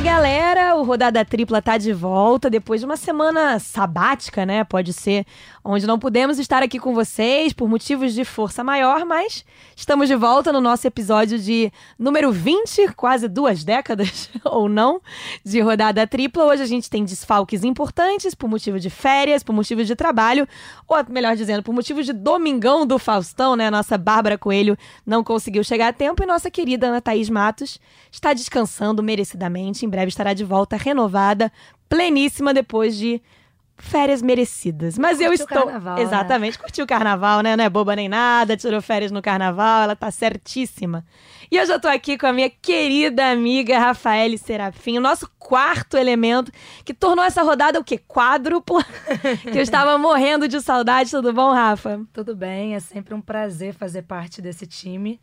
Galera, o Rodada Tripla tá de volta depois de uma semana sabática, né? Pode ser, onde não pudemos estar aqui com vocês por motivos de força maior, mas estamos de volta no nosso episódio de número 20, quase duas décadas, ou não, de Rodada Tripla. Hoje a gente tem desfalques importantes por motivo de férias, por motivo de trabalho, ou melhor dizendo, por motivo de domingão do Faustão, né? Nossa Bárbara Coelho não conseguiu chegar a tempo e nossa querida Ana Thaís Matos está descansando merecidamente em breve estará de volta renovada, pleníssima depois de férias merecidas. Mas eu estou. Carnaval, né? Exatamente, né? curtiu o carnaval, né? Não é boba nem nada, tirou férias no carnaval, ela tá certíssima. E hoje eu tô aqui com a minha querida amiga Rafaele Serafim, o nosso quarto elemento, que tornou essa rodada o quê? Quádrupla. que eu estava morrendo de saudade. Tudo bom, Rafa? Tudo bem, é sempre um prazer fazer parte desse time.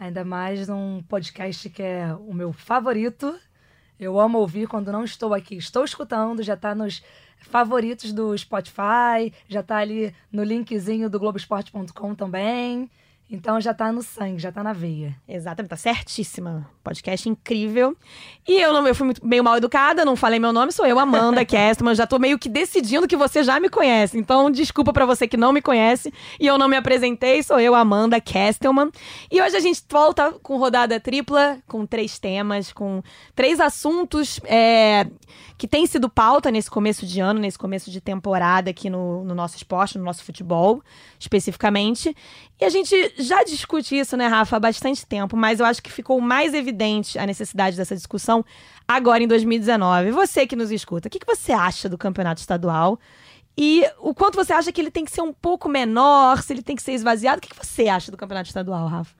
Ainda mais num podcast que é o meu favorito, eu amo ouvir quando não estou aqui. Estou escutando, já está nos favoritos do Spotify, já está ali no linkzinho do Globoesporte.com também. Então já tá no sangue, já tá na veia. Exatamente, tá certíssima. Podcast incrível. E eu não eu fui meio mal educada, não falei meu nome, sou eu, Amanda Kestelman. Já tô meio que decidindo que você já me conhece. Então, desculpa para você que não me conhece e eu não me apresentei, sou eu, Amanda Kestelman. E hoje a gente volta com rodada tripla, com três temas, com três assuntos. É que tem sido pauta nesse começo de ano, nesse começo de temporada aqui no, no nosso esporte, no nosso futebol, especificamente. E a gente já discute isso, né, Rafa, há bastante tempo, mas eu acho que ficou mais evidente a necessidade dessa discussão agora em 2019. Você que nos escuta, o que, que você acha do campeonato estadual? E o quanto você acha que ele tem que ser um pouco menor, se ele tem que ser esvaziado? O que, que você acha do campeonato estadual, Rafa?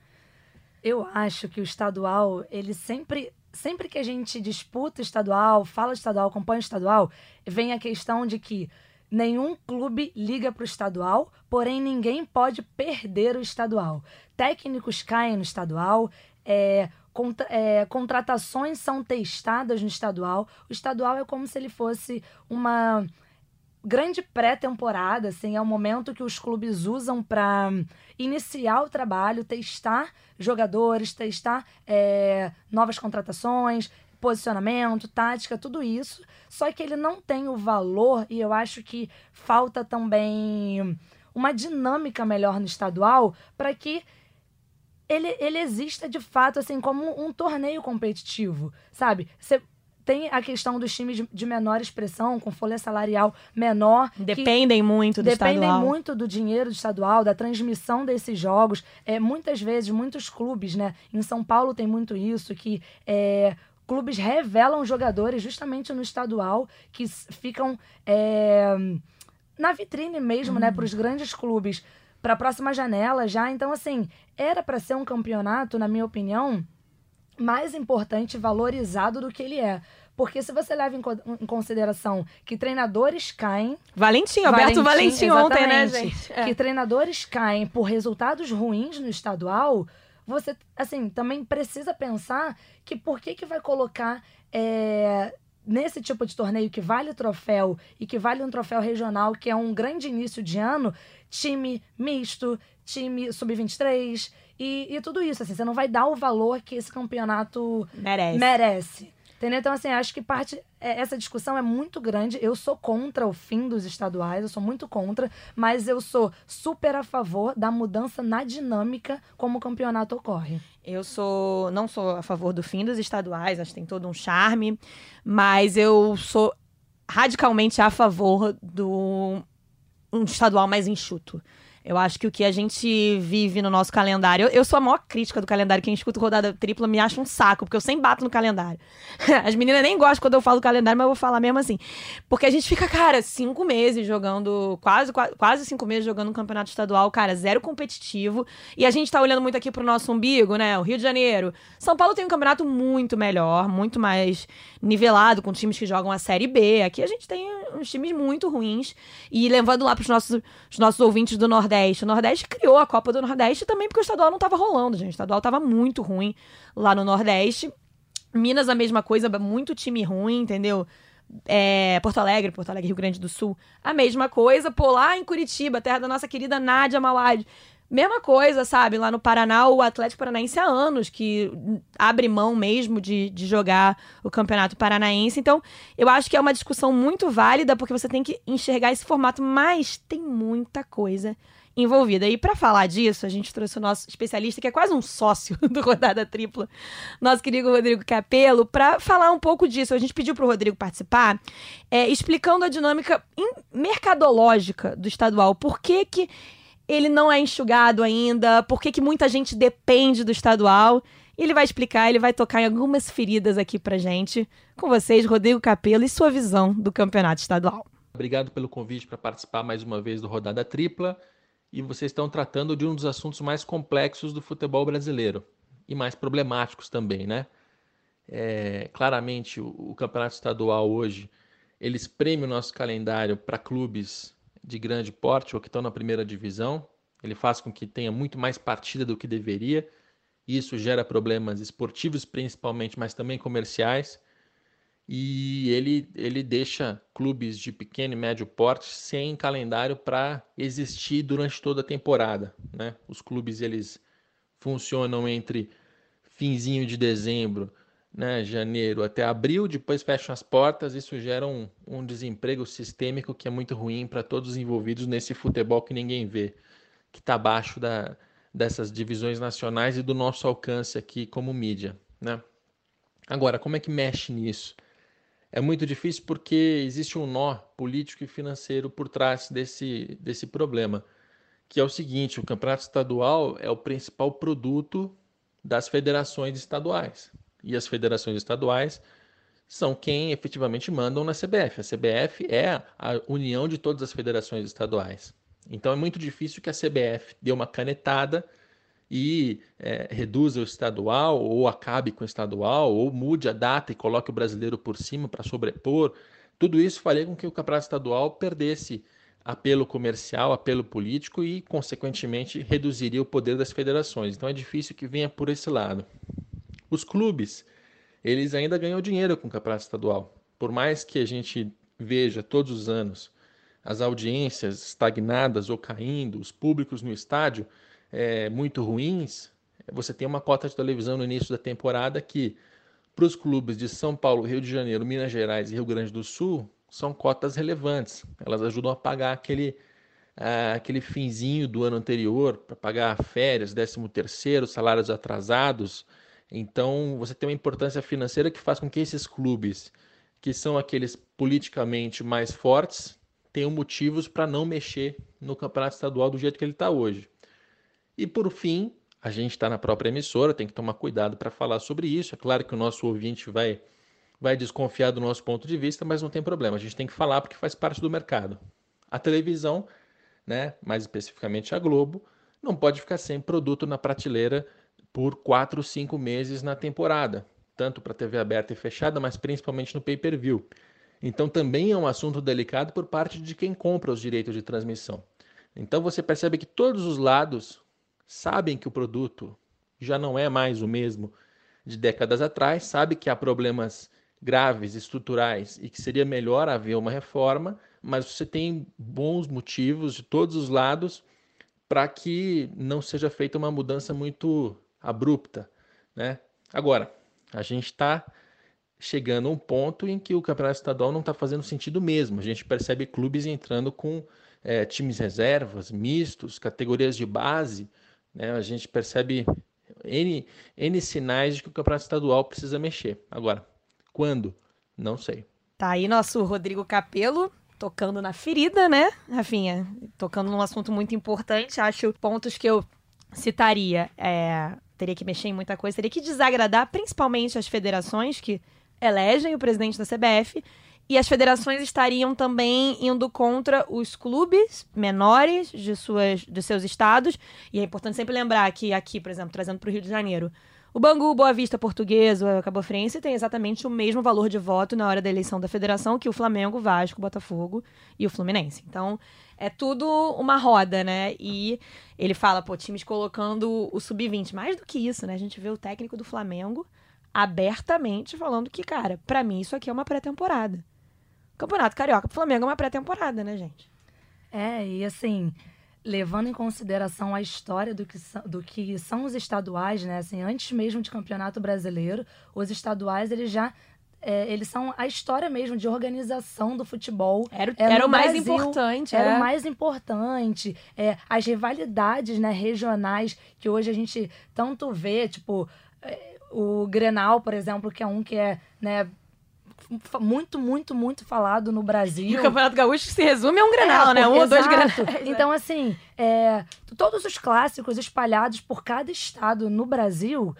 Eu acho que o estadual, ele sempre sempre que a gente disputa estadual, fala estadual, acompanha estadual, vem a questão de que nenhum clube liga para o estadual, porém ninguém pode perder o estadual. Técnicos caem no estadual, é, contra, é, contratações são testadas no estadual. O estadual é como se ele fosse uma grande pré-temporada, assim, é o momento que os clubes usam para iniciar o trabalho, testar jogadores, testar é, novas contratações, posicionamento, tática, tudo isso. Só que ele não tem o valor e eu acho que falta também uma dinâmica melhor no estadual para que ele, ele exista de fato assim como um torneio competitivo, sabe? Você tem a questão dos times de, menor expressão, com folha salarial menor. Dependem muito do dependem estadual. Dependem muito do dinheiro do estadual, da transmissão desses jogos. É, muitas vezes, muitos clubes, né? Em São Paulo tem muito isso, que é, clubes revelam jogadores justamente no estadual, que ficam é, na vitrine mesmo, hum. né? Para os grandes clubes. Para a próxima janela já. Então, assim, era para ser um campeonato, na minha opinião, mais importante e valorizado do que ele é. Porque se você leva em, co em consideração que treinadores caem. Valentim, Alberto Valentim, ontem, né, gente? É. Que treinadores caem por resultados ruins no estadual, você, assim, também precisa pensar que por que, que vai colocar. É, nesse tipo de torneio que vale troféu e que vale um troféu regional, que é um grande início de ano, time misto, time sub-23 e, e, tudo isso. Assim, você não vai dar o valor que esse campeonato merece. merece. Entendeu? Então, assim, acho que parte. É, essa discussão é muito grande. Eu sou contra o fim dos estaduais, eu sou muito contra, mas eu sou super a favor da mudança na dinâmica como o campeonato ocorre. Eu sou. não sou a favor do fim dos estaduais, acho que tem todo um charme, mas eu sou radicalmente a favor do um estadual mais enxuto. Eu acho que o que a gente vive no nosso calendário. Eu, eu, sou a maior crítica do calendário. Quem escuta rodada tripla me acha um saco, porque eu sempre bato no calendário. As meninas nem gostam quando eu falo calendário, mas eu vou falar mesmo assim. Porque a gente fica, cara, cinco meses jogando. Quase, quase cinco meses jogando um campeonato estadual, cara, zero competitivo. E a gente tá olhando muito aqui pro nosso umbigo, né? O Rio de Janeiro. São Paulo tem um campeonato muito melhor, muito mais nivelado, com times que jogam a Série B. Aqui a gente tem uns times muito ruins. E levando lá pros nossos, os nossos ouvintes do Nordeste Nordeste. O Nordeste criou a Copa do Nordeste também porque o estadual não estava rolando, gente. O estadual estava muito ruim lá no Nordeste. Minas, a mesma coisa, muito time ruim, entendeu? É, Porto Alegre, Porto Alegre, Rio Grande do Sul, a mesma coisa. Pô, lá em Curitiba, terra da nossa querida Nádia Mawad. Mesma coisa, sabe? Lá no Paraná, o Atlético Paranaense há anos que abre mão mesmo de, de jogar o Campeonato Paranaense. Então, eu acho que é uma discussão muito válida, porque você tem que enxergar esse formato, mas tem muita coisa envolvida. E para falar disso, a gente trouxe o nosso especialista, que é quase um sócio do Rodada Tripla, nosso querido Rodrigo Capello, para falar um pouco disso. A gente pediu para o Rodrigo participar, é, explicando a dinâmica mercadológica do estadual. Por que que ele não é enxugado ainda, por que, que muita gente depende do estadual. Ele vai explicar, ele vai tocar em algumas feridas aqui pra gente. Com vocês, Rodrigo Capelo e sua visão do campeonato estadual. Obrigado pelo convite para participar mais uma vez do Rodada Tripla. E vocês estão tratando de um dos assuntos mais complexos do futebol brasileiro e mais problemáticos também, né? É, claramente, o, o campeonato estadual hoje ele espreme o nosso calendário para clubes de grande porte ou que estão na primeira divisão. Ele faz com que tenha muito mais partida do que deveria. Isso gera problemas esportivos, principalmente, mas também comerciais. E ele, ele deixa clubes de pequeno e médio porte sem calendário para existir durante toda a temporada. Né? Os clubes eles funcionam entre finzinho de dezembro né, janeiro até abril, depois fecham as portas, isso gera um, um desemprego sistêmico que é muito ruim para todos os envolvidos nesse futebol que ninguém vê, que está abaixo da, dessas divisões nacionais e do nosso alcance aqui como mídia. Né? Agora, como é que mexe nisso? É muito difícil porque existe um nó político e financeiro por trás desse, desse problema, que é o seguinte: o campeonato estadual é o principal produto das federações estaduais e as federações estaduais são quem efetivamente mandam na CBF. A CBF é a união de todas as federações estaduais. Então é muito difícil que a CBF dê uma canetada e é, reduza o estadual, ou acabe com o estadual, ou mude a data e coloque o brasileiro por cima para sobrepor. Tudo isso faria com que o campeonato estadual perdesse apelo comercial, apelo político e, consequentemente, reduziria o poder das federações. Então é difícil que venha por esse lado. Os clubes, eles ainda ganham dinheiro com o campeonato estadual. Por mais que a gente veja todos os anos as audiências estagnadas ou caindo, os públicos no estádio é, muito ruins, você tem uma cota de televisão no início da temporada que, para os clubes de São Paulo, Rio de Janeiro, Minas Gerais e Rio Grande do Sul, são cotas relevantes. Elas ajudam a pagar aquele, aquele finzinho do ano anterior, para pagar férias, 13 terceiro, salários atrasados, então, você tem uma importância financeira que faz com que esses clubes, que são aqueles politicamente mais fortes, tenham motivos para não mexer no campeonato estadual do jeito que ele está hoje. E por fim, a gente está na própria emissora, tem que tomar cuidado para falar sobre isso. É claro que o nosso ouvinte vai, vai desconfiar do nosso ponto de vista, mas não tem problema, a gente tem que falar porque faz parte do mercado. A televisão, né, mais especificamente a Globo, não pode ficar sem produto na prateleira por quatro, cinco meses na temporada, tanto para TV aberta e fechada, mas principalmente no pay-per-view. Então também é um assunto delicado por parte de quem compra os direitos de transmissão. Então você percebe que todos os lados sabem que o produto já não é mais o mesmo de décadas atrás, sabe que há problemas graves, estruturais e que seria melhor haver uma reforma, mas você tem bons motivos de todos os lados para que não seja feita uma mudança muito abrupta, né? Agora, a gente está chegando a um ponto em que o campeonato estadual não está fazendo sentido mesmo. A gente percebe clubes entrando com é, times reservas, mistos, categorias de base. Né? A gente percebe N, N sinais de que o campeonato estadual precisa mexer. Agora, quando? Não sei. Tá aí nosso Rodrigo Capelo tocando na ferida, né, Rafinha? Tocando num assunto muito importante. Acho pontos que eu citaria é, teria que mexer em muita coisa, teria que desagradar principalmente as federações que elegem o presidente da CBF e as federações estariam também indo contra os clubes menores de, suas, de seus estados. E é importante sempre lembrar que aqui, por exemplo, trazendo para o Rio de Janeiro, o Bangu, Boa Vista, Português, o Cabo Frense tem exatamente o mesmo valor de voto na hora da eleição da federação que o Flamengo, Vasco, Botafogo e o Fluminense. Então, é tudo uma roda, né? E ele fala, pô, times colocando o sub-20. Mais do que isso, né? A gente vê o técnico do Flamengo abertamente falando que, cara, para mim isso aqui é uma pré-temporada. Campeonato Carioca pro Flamengo é uma pré-temporada, né, gente? É, e assim, levando em consideração a história do que, são, do que são os estaduais, né? Assim, antes mesmo de campeonato brasileiro, os estaduais eles já é, eles são a história mesmo de organização do futebol. Era, É, era o mais Brasil, importante. Era é. o mais importante. É, as rivalidades né, regionais que hoje a gente tanto vê, tipo, é, o Grenal, por exemplo, que é um que é né, muito, muito, muito falado no E Brasil. o Campeonato Gaúcho se resume a um Grenal, É, né? Um ou dois. Grenais. Então, assim, é, todos os clássicos espalhados por cada estado no Brasil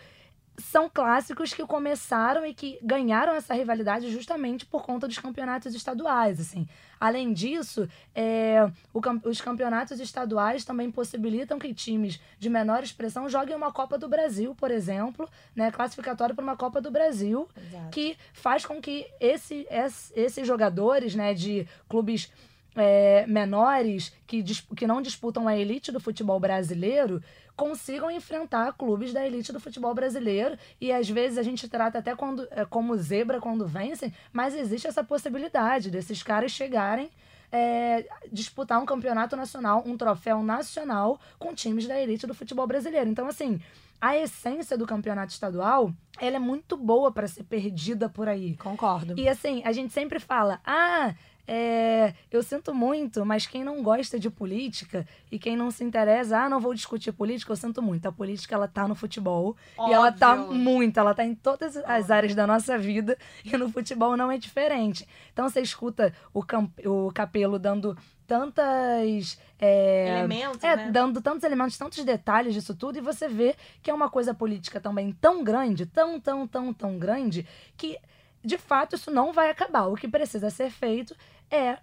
são clássicos que começaram e que ganharam essa rivalidade justamente por conta dos campeonatos estaduais, assim. Além disso, é, o os campeonatos estaduais também possibilitam que times de menor expressão joguem uma Copa do Brasil, por exemplo, né, classificatório para uma Copa do Brasil, Exato. que faz com que esse, esse- esses jogadores né, de clubes é, menores que, que não disputam a elite do futebol brasileiro consigam enfrentar clubes da elite do futebol brasileiro e às vezes a gente trata até quando, é, como zebra quando vencem, mas existe essa possibilidade desses caras chegarem é, disputar um campeonato nacional, um troféu nacional com times da elite do futebol brasileiro. Então, assim, a essência do campeonato estadual, ela é muito boa para ser perdida por aí. Concordo. E assim, a gente sempre fala, ah, é, eu sinto muito, mas quem não gosta de política e quem não se interessa, ah, não vou discutir política, eu sinto muito. A política, ela tá no futebol e ela tá Óbvio. muito, ela tá em todas as áreas da nossa vida e no futebol não é diferente. Então você escuta o, o Capelo dando tantas... é, Elementos, é, né? dando tantos elementos, tantos detalhes disso tudo, e você vê que é uma coisa política também tão grande, tão, tão, tão, tão grande, que de fato isso não vai acabar. O que precisa ser feito é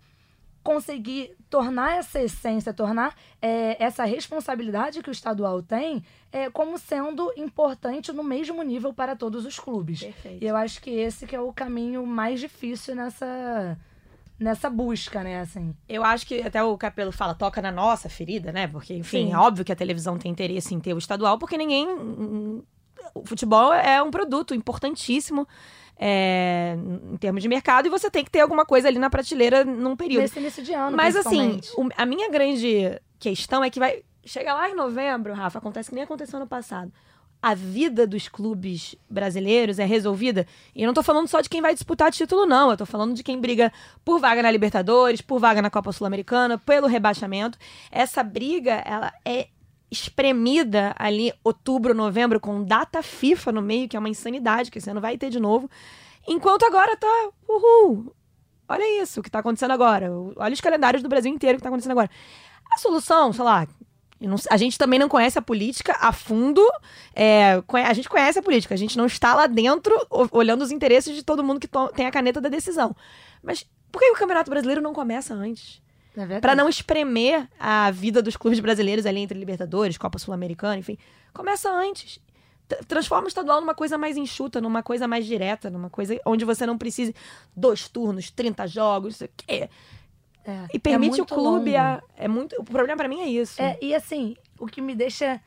conseguir tornar essa essência, tornar é, essa responsabilidade que o estadual tem é, como sendo importante no mesmo nível para todos os clubes. Perfeito. E eu acho que esse que é o caminho mais difícil nessa, nessa busca, né, assim. Eu acho que até o Capelo fala, toca na nossa ferida, né? Porque, enfim, Sim. é óbvio que a televisão tem interesse em ter o estadual, porque ninguém. O futebol é um produto importantíssimo é, em termos de mercado e você tem que ter alguma coisa ali na prateleira num período. Nesse início de ano, Mas assim, o- a minha grande questão é que vai. Chega lá em novembro, Rafa, acontece que nem aconteceu no passado. A vida dos clubes brasileiros é resolvida. E eu não tô falando só de quem vai disputar título, não. Eu tô falando de quem briga por vaga na Libertadores, por vaga na Copa Sul-Americana, pelo rebaixamento. Essa briga, ela é espremida ali, outubro, novembro, com data FIFA no meio, que é uma insanidade, que você não vai ter de novo. Enquanto agora tá, uhul, olha isso, que tá acontecendo agora. Olha os calendários do Brasil inteiro que tá acontecendo agora. A solução, sei lá, não- a gente também não conhece a política a fundo. é, a gente conhece a política, a gente não está lá dentro olhando os interesses de todo mundo que tem a caneta da decisão. Mas por que o Campeonato Brasileiro não começa antes? É. Pra não espremer a vida dos clubes brasileiros ali entre Libertadores, Copa Sul-Americana, enfim. Começa antes. Transforma o estadual numa coisa mais enxuta, numa coisa mais direta, numa coisa onde você não precise dois turnos, 30 jogos, não sei o quê. É, E permite o muito clube a. É muito, o problema pra mim é isso. É, e assim, o que me deixa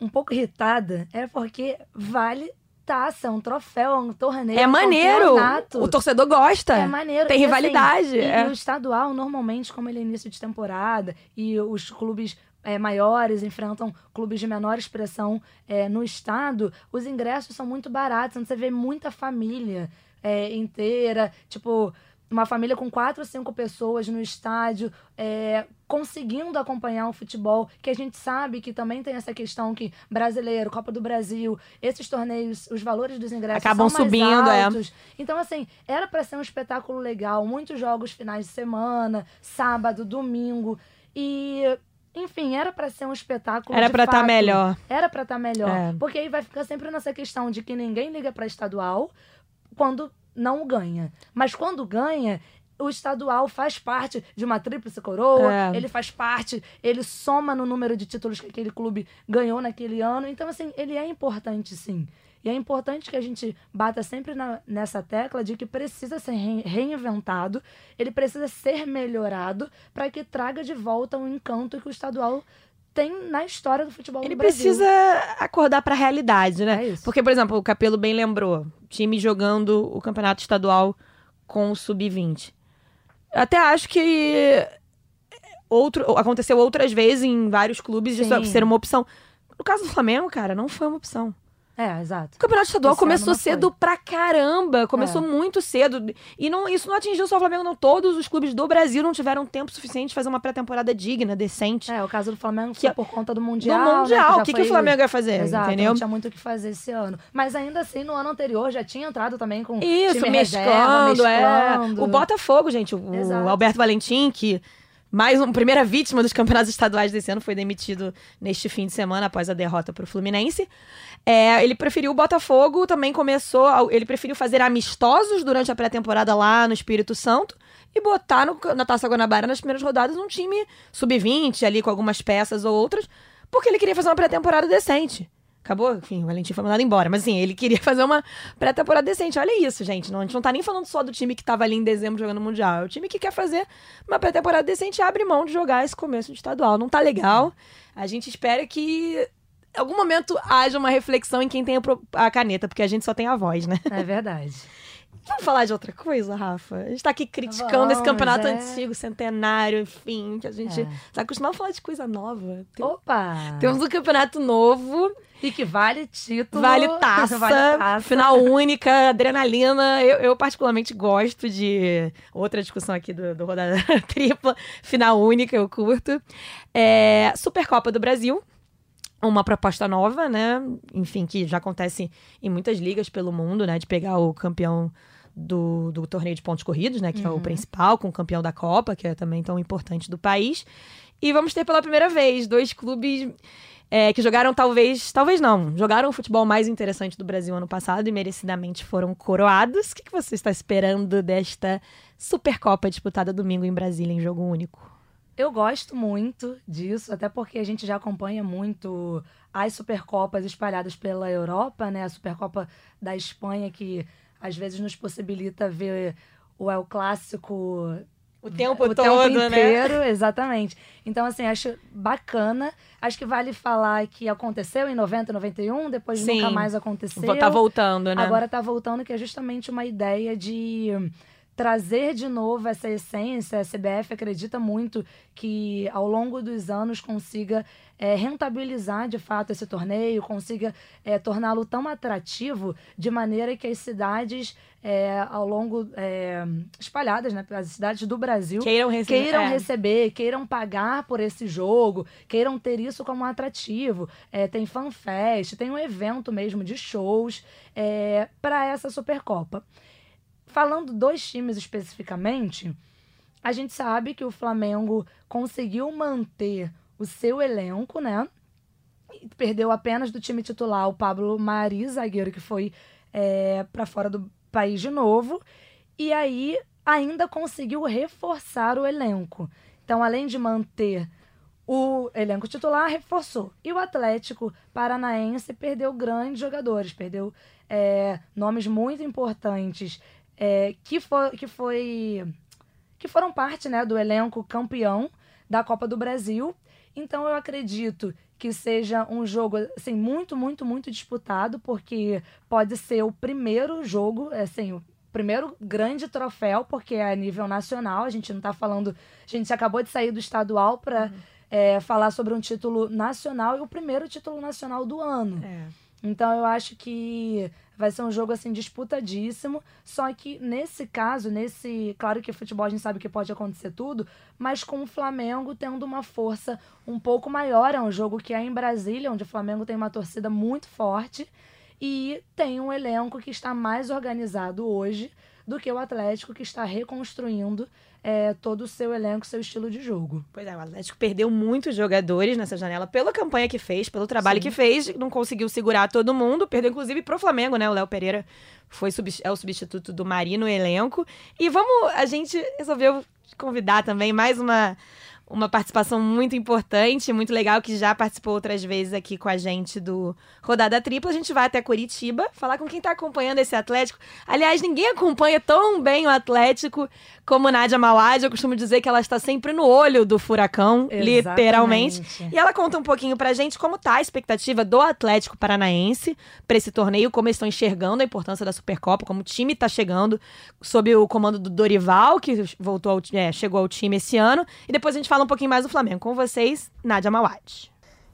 um pouco irritada é porque vale taça, um troféu, um torneio. É um maneiro. campeonato. O torcedor gosta. É maneiro. Tem E, assim, rivalidade. e, é. e o estadual, normalmente, como ele é início de temporada, e os clubes é, maiores enfrentam clubes de menor expressão é, no estado, os ingressos são muito baratos. Então você vê muita família é, inteira, tipo, uma família com quatro ou cinco pessoas no estádio, é, conseguindo acompanhar o futebol, que a gente sabe que também tem essa questão que brasileiro, Copa do Brasil, esses torneios, os valores dos ingressos Acabam subindo, é. altos. Então, assim, era pra ser um espetáculo legal, muitos jogos finais de semana, sábado, domingo. E, enfim, era pra ser um espetáculo. Era pra estar fato. melhor. Era pra estar melhor. É. Porque aí vai ficar sempre nessa questão de que ninguém liga pra estadual quando não ganha. Mas quando ganha. O estadual faz parte de uma tríplice coroa, É. ele faz parte, ele soma no número de títulos que aquele clube ganhou naquele ano. Então, assim, ele é importante, sim. E é importante que a gente bata sempre na- nessa tecla de que precisa ser re- reinventado, ele precisa ser melhorado para que traga de volta o encanto que o estadual tem na história do futebol Ele no Brasil. precisa acordar pra realidade, né? É isso. Porque, por exemplo, o Capelo bem lembrou, time jogando o campeonato estadual com o sub-20. Eu até acho que outro, aconteceu outras vezes em vários clubes de ser uma opção. No caso do Flamengo, cara, não foi uma opção. É, exato. O campeonato estadual Esse começou cedo pra caramba. Começou É. muito cedo. E não, isso não atingiu só o Flamengo, não. Todos os clubes do Brasil não tiveram tempo suficiente de fazer uma pré-temporada digna, decente. É, o caso do Flamengo Que- foi por conta do Mundial. né, Mundial. já o que, que foi- o Flamengo ia fazer? Exato, entendeu? não tinha muito o que fazer esse ano. Mas ainda assim, no ano anterior já tinha entrado também com Isso, mesclando, reserva, é. mesclando. O Botafogo, gente, o, o. Alberto Valentim, que mais uma primeira vítima dos campeonatos estaduais desse ano, foi demitido neste fim de semana após a derrota para o Fluminense. É, ele preferiu o Botafogo, também começou, ele preferiu fazer amistosos durante a pré-temporada lá no Espírito Santo e botar no- na Taça Guanabara nas primeiras rodadas um time sub-20 ali com algumas peças ou outras, porque ele queria fazer uma pré-temporada decente. Acabou? Enfim, o Valentim foi mandado embora. Mas assim, ele queria fazer uma pré-temporada decente. Olha isso, gente. Não, a gente não tá nem falando só do time que tava ali em dezembro jogando Mundial. É o time que quer fazer uma pré-temporada decente e abre mão de jogar esse começo de estadual. Não tá legal. A gente espera que em algum momento haja uma reflexão em quem tem a caneta, porque a gente só tem a voz, né? É verdade. Vamos falar de outra coisa, Rafa? A gente tá aqui criticando esse campeonato é. antigo, centenário, enfim, que a gente É. tá acostumado a falar de coisa nova. Tem- Opa! Temos um campeonato novo. E que vale título. Vale taça, vale taça. final única, adrenalina. Eu, eu particularmente gosto de. Outra discussão aqui do, do Rodada Tripla, final única, eu curto. É, Supercopa do Brasil. Uma proposta nova, né? Enfim, que já acontece em muitas ligas pelo mundo, né? De pegar o campeão do, do torneio de pontos corridos, né? Que é o principal, com o campeão da Copa, que é também tão importante do país. E vamos ter pela primeira vez dois clubes é, que jogaram talvez, talvez não, jogaram o futebol mais interessante do Brasil ano passado e merecidamente foram coroados. O que, que você está esperando desta Supercopa disputada domingo em Brasília em jogo único? Eu gosto muito disso, até porque a gente já acompanha muito as Supercopas espalhadas pela Europa, né? A Supercopa da Espanha, que às vezes nos possibilita ver o El Clássico O tempo o todo, tempo né? inteiro, exatamente. Então, assim, acho bacana. Acho que vale falar que aconteceu em 90, 91, depois Sim. nunca mais aconteceu. Tá voltando, né? Agora tá voltando, que é justamente uma ideia de trazer de novo essa essência. A CBF acredita muito que ao longo dos anos consiga é, rentabilizar de fato esse torneio, consiga é, torná-lo tão atrativo de maneira que as cidades é, ao longo é, espalhadas, né, as cidades do Brasil queiram receber. queiram é. receber, queiram pagar por esse jogo, queiram ter isso como atrativo. É, tem fanfest, tem um evento mesmo de shows é, para essa Supercopa. Falando dos times especificamente, a gente sabe que o Flamengo conseguiu manter o seu elenco, né? Perdeu apenas do time titular o Pablo Mari, zagueiro que foi é, para fora do país de novo. E aí ainda conseguiu reforçar o elenco. Então, além de manter o elenco titular, reforçou. E o Atlético Paranaense perdeu grandes jogadores, perdeu é, nomes muito importantes é, que, foi, que foi que foram parte né, do elenco campeão da Copa do Brasil. Então eu acredito que seja um jogo assim, muito, muito, muito disputado, porque pode ser o primeiro jogo, assim, o primeiro grande troféu, porque é a nível nacional, a gente não está falando. A gente acabou de sair do estadual para falar sobre um título nacional e o primeiro título nacional do ano. É. Então eu acho que vai ser um jogo assim disputadíssimo, só que nesse caso, nesse, claro que futebol a gente sabe que pode acontecer tudo, mas com o Flamengo tendo uma força um pouco maior, é um jogo que é em Brasília, onde o Flamengo tem uma torcida muito forte e tem um elenco que está mais organizado hoje do que o Atlético que está reconstruindo é, todo o seu elenco, seu estilo de jogo. Pois é, o Atlético perdeu muitos jogadores nessa janela pela campanha que fez, pelo trabalho Sim. que fez, não conseguiu segurar todo mundo, perdeu inclusive pro Flamengo, né? O Léo Pereira foi é o substituto do Mari no elenco. E vamos, a gente resolveu convidar também mais uma uma participação muito importante, muito legal, que já participou outras vezes aqui com a gente do Rodada Tripla. A gente vai até Curitiba falar com quem tá acompanhando esse Atlético. Aliás, ninguém acompanha tão bem o Atlético como Nádia Mauad. Eu costumo dizer que ela está sempre no olho do furacão, literalmente. Exatamente. E ela conta um pouquinho pra gente como tá a expectativa do Atlético Paranaense pra esse torneio, como eles estão enxergando a importância da Supercopa, como o time tá chegando sob o comando do Dorival, que voltou ao, é, chegou ao time esse ano. E depois a gente fala fala um pouquinho mais do Flamengo. Com vocês, Nádia Mawad.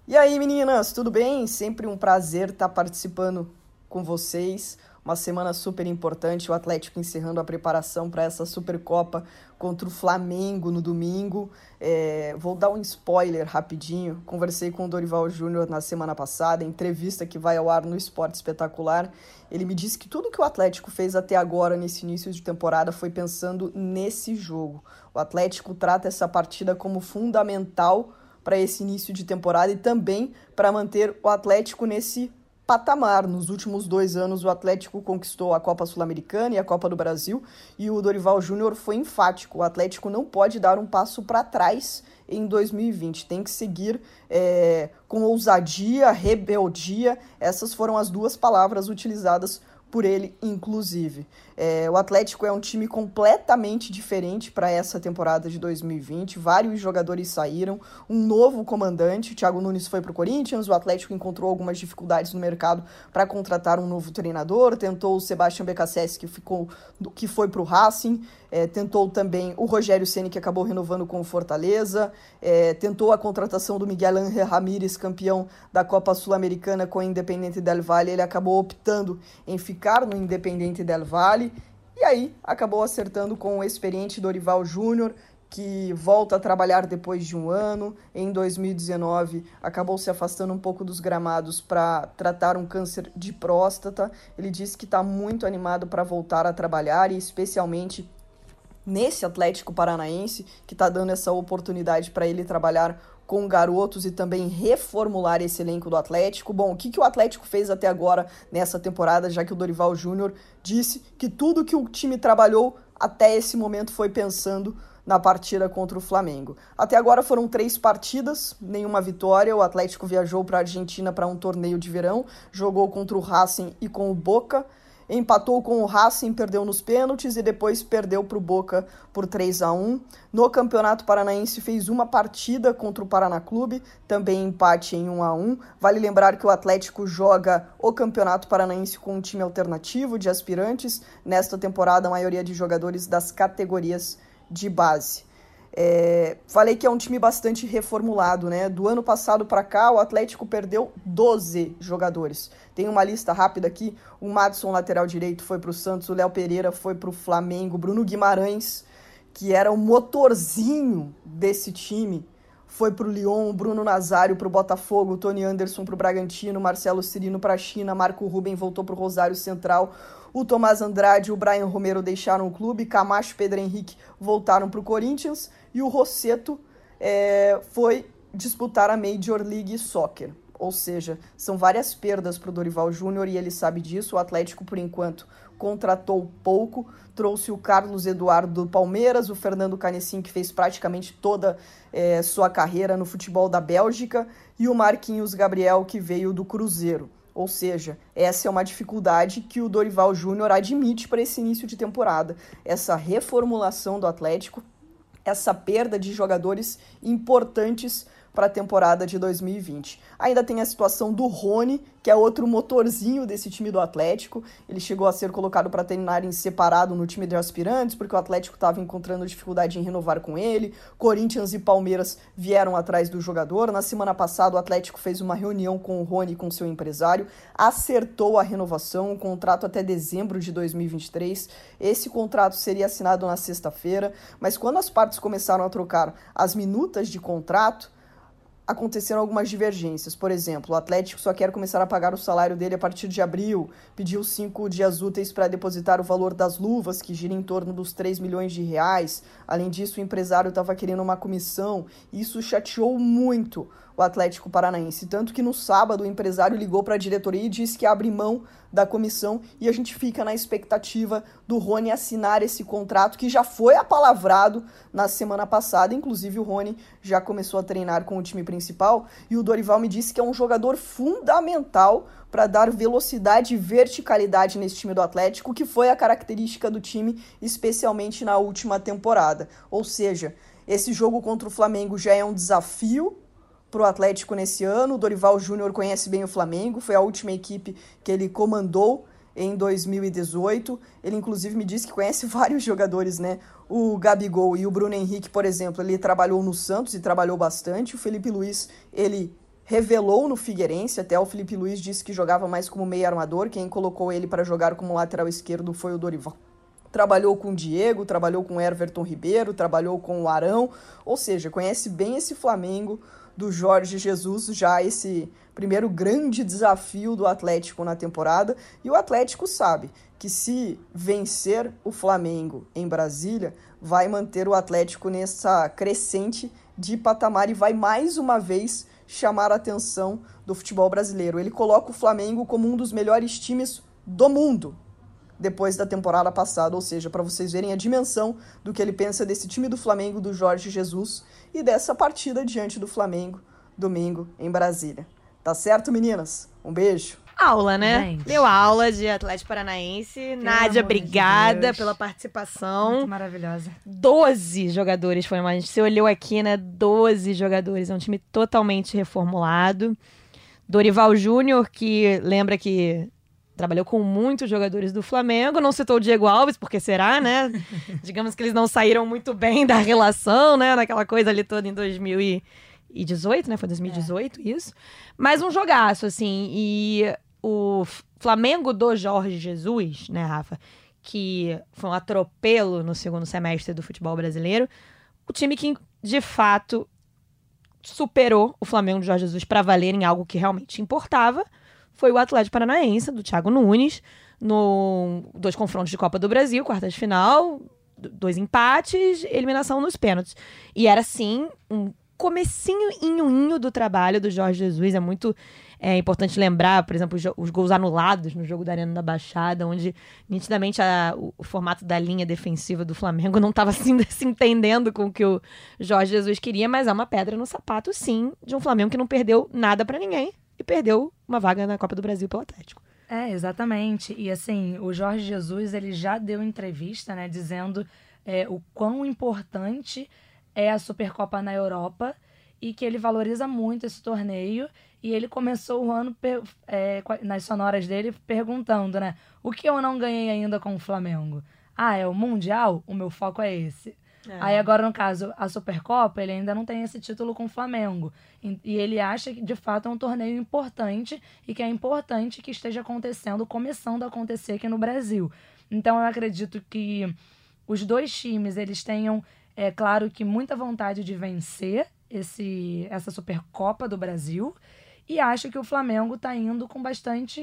E aí, meninas, tudo bem? Sempre um prazer estar participando com vocês. Uma semana super importante, o Atlético encerrando a preparação para essa Supercopa contra o Flamengo no domingo. É, vou dar um spoiler rapidinho. Conversei com o Dorival Júnior na semana passada, entrevista que vai ao ar no Esporte Espetacular. Ele me disse que tudo que o Atlético fez até agora, nesse início de temporada, foi pensando nesse jogo. O Atlético trata essa partida como fundamental para esse início de temporada e também para manter o Atlético nesse patamar. Nos últimos dois anos, o Atlético conquistou a Copa Sul-Americana e a Copa do Brasil, e o Dorival Júnior foi enfático: o Atlético não pode dar um passo para trás em 2020, tem que seguir é, com ousadia, rebeldia. Essas foram as duas palavras utilizadas por ele, inclusive. É, o Atlético é um time completamente diferente para essa temporada de 2020. Vários jogadores saíram, um novo comandante. O Thiago Nunes foi para o Corinthians. O Atlético encontrou algumas dificuldades no mercado para contratar um novo treinador. Tentou o Sebastião Becassese, que, ficou, que foi para o Racing. É, tentou também o Rogério Ceni que acabou renovando com o Fortaleza. É, tentou a contratação do Miguel Ángel Ramírez, campeão da Copa Sul-Americana com o Independente Del Valle. Ele acabou optando em ficar no Independente Del Valle. E aí acabou acertando com o experiente Dorival Júnior, que volta a trabalhar depois de um ano. Em 2019, acabou se afastando um pouco dos gramados para tratar um câncer de próstata. Ele disse que está muito animado para voltar a trabalhar e, especialmente, nesse Atlético Paranaense, que está dando essa oportunidade para ele trabalhar com garotos e também reformular esse elenco do Atlético. Bom, o que, que o Atlético fez até agora nessa temporada, já que o Dorival Júnior disse que tudo que o time trabalhou até esse momento foi pensando na partida contra o Flamengo. Até agora foram três partidas, nenhuma vitória. O Atlético viajou para a Argentina para um torneio de verão, jogou contra o Racing e com o Boca empatou com o Racing, perdeu nos pênaltis e depois perdeu para o Boca por 3 a 1. No Campeonato Paranaense fez uma partida contra o Paraná Clube, também empate em 1 a 1. Vale lembrar que o Atlético joga o Campeonato Paranaense com um time alternativo de aspirantes, nesta temporada a maioria de jogadores das categorias de base. É, falei que é um time bastante reformulado, né? Do ano passado para cá, o Atlético perdeu 12 jogadores. Tem uma lista rápida aqui: o Madison, lateral direito, foi para o Santos, o Léo Pereira foi para o Flamengo, Bruno Guimarães, que era o motorzinho desse time, foi para o Lyon, Bruno Nazário para o Botafogo, Tony Anderson para o Bragantino, Marcelo Cirino para a China, Marco Ruben voltou para o Rosário Central. O Tomás Andrade e o Brian Romero deixaram o clube, Camacho e Pedro Henrique voltaram para o Corinthians e o Rosseto é, foi disputar a Major League Soccer. Ou seja, são várias perdas para o Dorival Júnior e ele sabe disso. O Atlético, por enquanto, contratou pouco. Trouxe o Carlos Eduardo do Palmeiras, o Fernando Canessim, que fez praticamente toda é, sua carreira no futebol da Bélgica, e o Marquinhos Gabriel, que veio do Cruzeiro. Ou seja, essa é uma dificuldade que o Dorival Júnior admite para esse início de temporada. Essa reformulação do Atlético, essa perda de jogadores importantes para a temporada de 2020. Ainda tem a situação do Rony, que é outro motorzinho desse time do Atlético. Ele chegou a ser colocado para treinar em separado no time de aspirantes, porque o Atlético estava encontrando dificuldade em renovar com ele. Corinthians e Palmeiras vieram atrás do jogador. Na semana passada, o Atlético fez uma reunião com o Rony e com seu empresário, acertou a renovação, um contrato até dezembro de 2023. Esse contrato seria assinado na sexta-feira, mas quando as partes começaram a trocar as minutas de contrato, aconteceram algumas divergências. Por exemplo, o Atlético só quer começar a pagar o salário dele a partir de abril, pediu cinco dias úteis para depositar o valor das luvas, que gira em torno dos 3 milhões de reais. Além disso, o empresário estava querendo uma comissão. Isso chateou muito o Atlético Paranaense. Tanto que no sábado o empresário ligou para a diretoria e disse que abre mão da comissão e a gente fica na expectativa do Rony assinar esse contrato que já foi apalavrado na semana passada. Inclusive, o Rony já começou a treinar com o time principal e o Dorival me disse que é um jogador fundamental para dar velocidade e verticalidade nesse time do Atlético, que foi a característica do time, especialmente na última temporada. Ou seja, esse jogo contra o Flamengo já é um desafio para o Atlético nesse ano. O Dorival Júnior conhece bem o Flamengo, foi a última equipe que ele comandou em 2018. Ele, inclusive, me disse que conhece vários jogadores, né? O Gabigol e o Bruno Henrique, por exemplo, ele trabalhou no Santos e trabalhou bastante. O Felipe Luiz, ele revelou no Figueirense, até o Felipe Luiz disse que jogava mais como meio armador, quem colocou ele para jogar como lateral esquerdo foi o Dorival. Trabalhou com o Diego, trabalhou com o Everton Ribeiro, trabalhou com o Arão, ou seja, conhece bem esse Flamengo do Jorge Jesus, já esse primeiro grande desafio do Atlético na temporada, e o Atlético sabe que se vencer o Flamengo em Brasília, vai manter o Atlético nessa crescente de patamar e vai mais uma vez chamar a atenção do futebol brasileiro. Ele coloca o Flamengo como um dos melhores times do mundo depois da temporada passada, ou seja, para vocês verem a dimensão do que ele pensa desse time do Flamengo do Jorge Jesus e dessa partida diante do Flamengo domingo em Brasília. Tá certo, meninas? Um beijo. Aula, né? Gente. Deu aula de Atlético Paranaense. Nádia, amor de obrigada Deus. pela participação. Muito maravilhosa. 12 jogadores foram mais. Você olhou aqui, né? 12 jogadores. É um time totalmente reformulado. Dorival Júnior, que lembra que trabalhou com muitos jogadores do Flamengo. Não citou o Diego Alves, porque será, né? Digamos que eles não saíram muito bem da relação, né? Naquela coisa ali toda em 2018, né? Foi 2018 isso. Mas um jogaço, assim. E o Flamengo do Jorge Jesus, né, Rafa? Que foi um atropelo no segundo semestre do futebol brasileiro. O time que, de fato, superou o Flamengo do Jorge Jesus para valer em algo que realmente importava foi o Atlético Paranaense, do Thiago Nunes, no dois confrontos de Copa do Brasil, quartas de final, dois empates, eliminação nos pênaltis. E era, sim, um comecinho inho do trabalho do Jorge Jesus. É muito é, importante lembrar, por exemplo, os, gols anulados no jogo da Arena da Baixada, onde nitidamente a- o, o formato da linha defensiva do Flamengo não estava se, se entendendo com o que o Jorge Jesus queria, mas é uma pedra no sapato, sim, de um Flamengo que não perdeu nada pra ninguém e perdeu uma vaga na Copa do Brasil pelo Atlético. É, exatamente. E assim, o Jorge Jesus, ele já deu entrevista, né, dizendo é, o quão importante é a Supercopa na Europa e que ele valoriza muito esse torneio. E ele começou o ano é, nas sonoras dele perguntando, né, o que eu não ganhei ainda com o Flamengo? Ah, é o Mundial? O meu foco é esse. Aí agora, no caso, a Supercopa, ele ainda não tem esse título com o Flamengo. E e ele acha que, de fato, é um torneio importante e que é importante que esteja acontecendo, começando a acontecer aqui no Brasil. Então, eu acredito que os dois times, eles tenham, é claro que muita vontade de vencer esse, essa Supercopa do Brasil. E acho que o Flamengo tá indo com bastante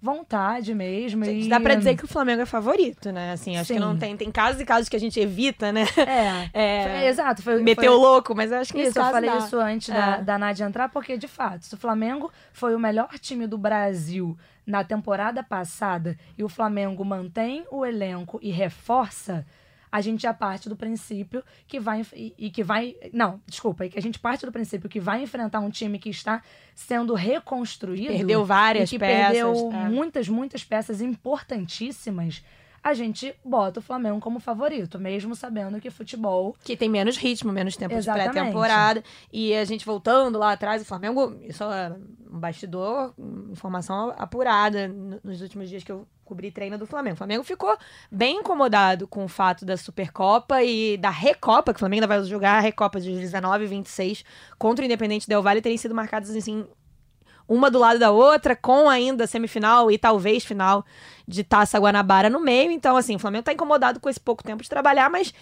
vontade mesmo. Gente, e... dá pra dizer que o Flamengo é favorito, né? Assim, acho que Sim. não tem. Tem casos e casos que a gente evita, né? É, É, foi- exato. Foi, Meteu foi- louco, mas eu acho que Isso, eu falei dá. isso antes da, É. da Nádia entrar, porque, de fato, se o Flamengo foi o melhor time do Brasil na temporada passada e o Flamengo mantém o elenco e reforça, a gente já parte do princípio que vai. E, e que vai. Não, desculpa, e que a gente parte do princípio que vai enfrentar um time que está sendo reconstruído. Perdeu várias e que peças. perdeu é. muitas, muitas peças importantíssimas. A gente bota o Flamengo como favorito, mesmo sabendo que futebol Que tem menos ritmo, menos tempo Exatamente. de pré-temporada. E a gente voltando lá atrás, o Flamengo, isso é um bastidor, informação apurada no- nos últimos dias que eu cobri treino do Flamengo. O Flamengo ficou bem incomodado com o fato da Supercopa e da Recopa, que o Flamengo ainda vai jogar a Recopa de 19 e 26 contra o Independente Del Valle, terem sido marcadas assim uma do lado da outra, com ainda semifinal e talvez final de Taça Guanabara no meio. Então, assim, o Flamengo tá incomodado com esse pouco tempo de trabalhar, mas,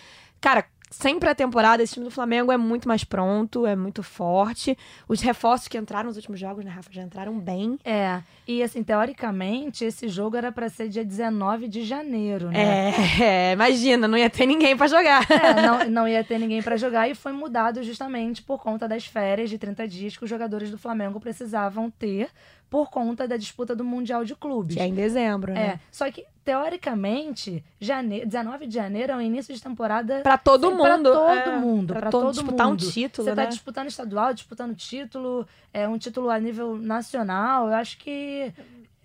cara, sempre a temporada, esse time do Flamengo é muito mais pronto, é muito forte. Os reforços que entraram nos últimos jogos, né, Rafa, já entraram bem. É, e assim, teoricamente, esse jogo era pra ser dia 19 de janeiro, né? É, é, imagina, não ia ter ninguém pra jogar. É, não, não ia ter ninguém pra jogar e foi mudado justamente por conta das férias de 30 dias que os jogadores do Flamengo precisavam ter por conta da disputa do Mundial de Clubes. Que é em dezembro, É, né? só que, teoricamente, jane... 19 de janeiro é o início de temporada Pra todo Sim, pra mundo. todo é, mundo, Pra, pra todo, disputar mundo. um título, Você tá né? disputando estadual, disputando título, é um título a nível nacional. Eu acho que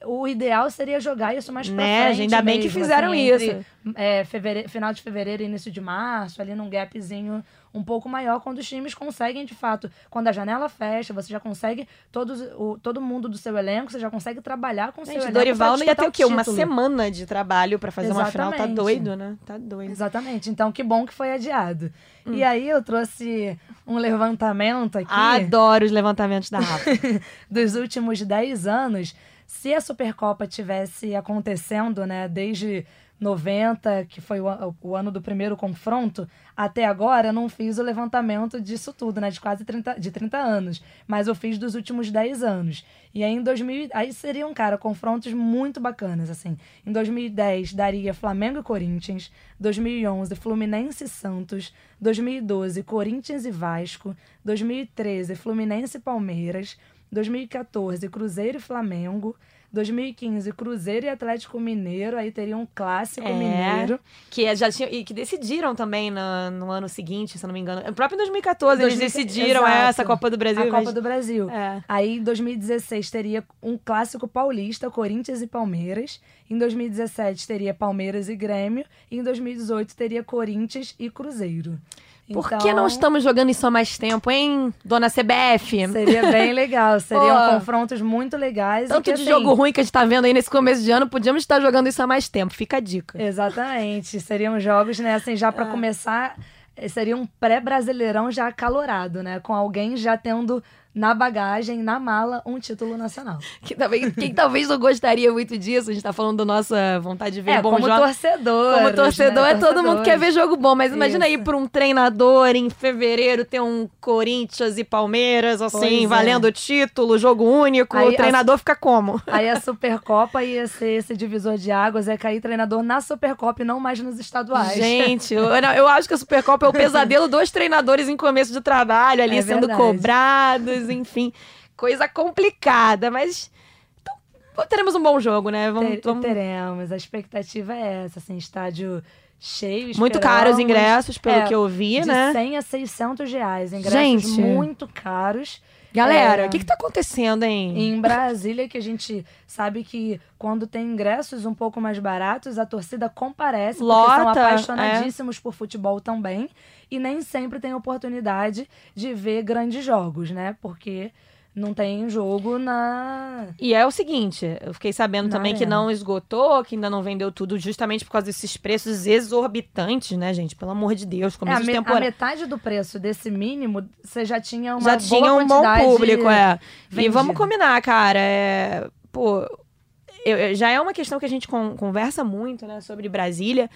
o ideal seria jogar isso mais pra Né, frente. ainda bem que mesmo, fizeram assim, isso. entre, é, fevereiro- final de fevereiro e início de março, ali num gapzinho um pouco maior, quando os times conseguem, de fato, quando a janela fecha, você já consegue, todos, o, todo mundo do seu elenco, você já consegue trabalhar com o seu Gente, elenco. Dorival não ia ter o quê? Uma semana de trabalho pra fazer uma final. Tá Exatamente. doido, né? Tá doido. Exatamente. Então, que bom que foi adiado. Hum. E aí, eu trouxe um levantamento aqui. Adoro os levantamentos da Rafa. dos últimos 10 anos, se a Supercopa tivesse acontecendo, né, desde 90, que foi o, o ano do primeiro confronto, até agora eu não fiz o levantamento disso tudo, né, de quase 30, de 30 anos, mas eu fiz dos últimos 10 anos. E aí em 2000, aí seriam, cara, confrontos muito bacanas, assim. Em 2010 daria Flamengo e Corinthians, 2011 Fluminense e Santos, 2012 Corinthians e Vasco, 2013 Fluminense e Palmeiras, 2014, Cruzeiro e Flamengo. 2015, Cruzeiro e Atlético Mineiro. Aí teria um clássico É. mineiro. que já tinham, e que decidiram também no, no ano seguinte, se não me engano. O próprio em 2014 eles 2000 decidiram exato. essa Copa do Brasil. a Copa mas- do Brasil. É. Aí em 2016 teria um clássico paulista, Corinthians e Palmeiras. Em 2017 teria Palmeiras e Grêmio. E em 2018 teria Corinthians e Cruzeiro. Por Então, que não estamos jogando isso há mais tempo, hein, dona CBF? Seria bem legal. Seriam confrontos muito legais. Tanto que, de assim, jogo ruim que a gente tá vendo aí nesse começo de ano, podíamos estar jogando isso há mais tempo. Fica a dica. Exatamente. Seriam jogos, né, assim, já para Ah. começar, eh, seria um pré-brasileirão já acalorado, né? Com alguém já tendo na bagagem, na mala, um título nacional. Que talvez, quem talvez não gostaria muito disso, a gente tá falando da nossa vontade de ver É, bom como jogo. torcedor. Como torcedor, é todo mundo quer ver jogo bom, mas imagina Isso. ir por um treinador em fevereiro ter um Corinthians e Palmeiras, assim, é. valendo título, jogo único, Aí o treinador fica como? Aí a Supercopa ia ser esse divisor de águas, ia cair treinador na Supercopa e não mais nos estaduais. Gente, eu, eu acho que a Supercopa é o pesadelo dos treinadores em começo de trabalho, ali É sendo verdade. cobrados, enfim. Coisa complicada, mas. então, teremos um bom jogo, né? Vamos, vamos- Teremos. A expectativa é essa, assim, estádio cheio. Muito caros os ingressos, pelo É, que eu vi, de né? 100 a 600 reais. Ingressos Gente. muito caros. Galera, o É. que, que tá acontecendo, hein? Em Brasília, que a gente sabe que quando tem ingressos um pouco mais baratos, a torcida comparece, porque são Lota, é. apaixonadíssimos por futebol também. E nem sempre tem oportunidade de ver grandes jogos, né? Porque não tem jogo na. E é o seguinte, eu fiquei sabendo Na também que arena. não esgotou, que ainda não vendeu tudo, justamente por causa desses preços exorbitantes, né, gente? Pelo amor de Deus, É, começo a, me- a temporada. metade do preço desse mínimo, você já tinha uma Já boa tinha um bom público, é. E vendida. vamos combinar, cara. É, pô, eu- eu- já é uma questão que a gente con- conversa muito, né, sobre Brasília.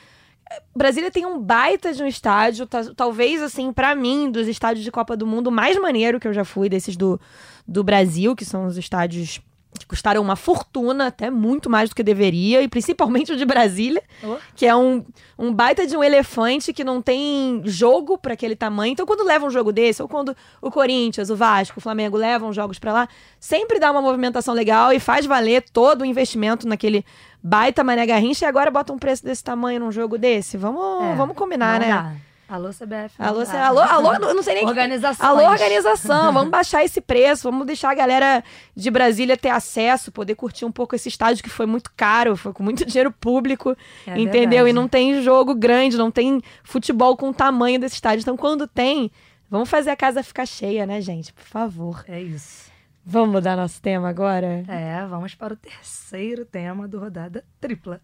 Brasília tem um baita de um estádio, ta- talvez, assim, pra mim, dos estádios de Copa do Mundo mais maneiro que eu já fui, desses do, do Brasil, que são os estádios que custaram uma fortuna, até muito mais do que deveria, e principalmente o de Brasília, Oh. que é um, um baita de um elefante que não tem jogo pra aquele tamanho. Então, quando leva um jogo desse, ou quando o Corinthians, o Vasco, o Flamengo levam jogos pra lá, sempre dá uma movimentação legal e faz valer todo o investimento naquele baita Mané Garrincha e agora bota um preço desse tamanho num jogo desse. Vamos, É, vamos combinar, né? dá. Alô, CBF. Alô, cê- alô, alô, não sei nem. Organizações. Alô, organização, vamos baixar esse preço, vamos deixar a galera de Brasília ter acesso, poder curtir um pouco esse estádio que foi muito caro, foi com muito dinheiro público, É entendeu? verdade. E não tem jogo grande, não tem futebol com o tamanho desse estádio. Então, quando tem, vamos fazer a casa ficar cheia, né, gente? Por favor. É isso. Vamos mudar nosso tema agora? É, vamos para o terceiro tema do Rodada Tripla.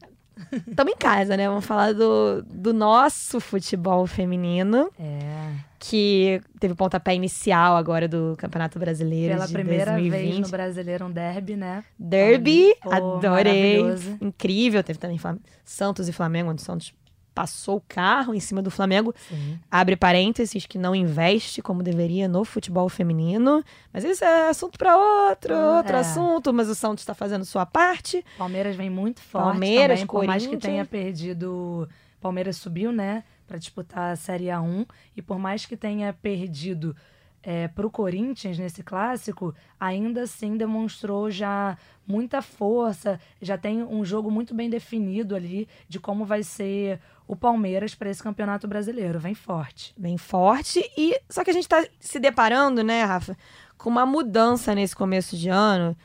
Estamos em casa, né? Vamos falar do, do nosso futebol feminino, É. que teve o pontapé inicial agora do Campeonato Brasileiro Pela primeira 2020. vez no Brasileiro um derby, né? Derby, Pô, adorei. Incrível. Teve também Santos e Flamengo, onde o Santos passou o carro em cima do Flamengo. Sim. Abre parênteses que não investe como deveria no futebol feminino. Mas isso é assunto para outro, Ah, outro é. assunto. Mas o Santos está fazendo sua parte. Palmeiras vem muito forte Palmeiras, também, por mais que tenha perdido... Palmeiras subiu, né, para disputar a Série A1 e por mais que tenha perdido é, para o Corinthians nesse clássico, ainda assim demonstrou já muita força, já tem um jogo muito bem definido ali de como vai ser o Palmeiras para esse Campeonato Brasileiro, vem forte. Bem forte. E só que a gente está se deparando, né, Rafa, com uma mudança nesse começo de ano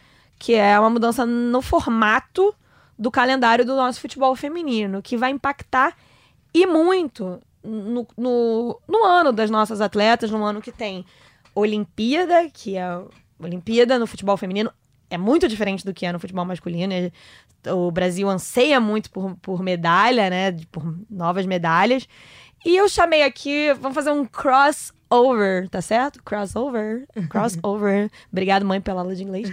que é uma mudança no formato do calendário do nosso futebol feminino, que vai impactar e muito no, no, no ano das nossas atletas, no ano que tem Olimpíada, que é Olimpíada no futebol feminino, é muito diferente do que é no futebol masculino. O Brasil anseia muito por, por medalha, né? Por novas medalhas. E eu chamei aqui, vamos fazer um crossover, tá certo? Crossover. Crossover. Obrigado, mãe, pela aula de inglês.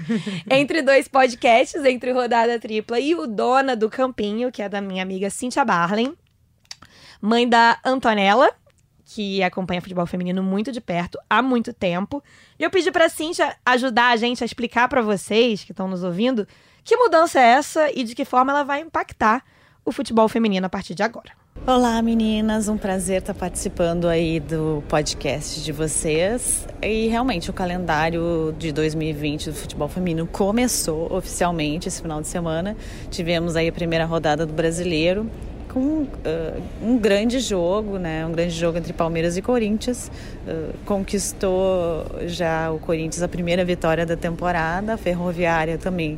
entre dois podcasts, entre Rodada Tripla e o Dona do Campinho, que é da minha amiga Cíntia Barlin, mãe da Antonella, que acompanha futebol feminino muito de perto há muito tempo. E eu pedi pra Cíntia ajudar a gente a explicar para vocês que estão nos ouvindo que mudança é essa e de que forma ela vai impactar o futebol feminino a partir de agora. Olá meninas, um prazer estar participando aí do podcast de vocês. E realmente o calendário de 2020 do futebol feminino começou oficialmente esse final de semana. Tivemos aí a primeira rodada do Brasileiro com uh, um grande jogo, né? Um grande jogo entre Palmeiras e Corinthians. Uh, conquistou já o Corinthians a primeira vitória da temporada, a Ferroviária também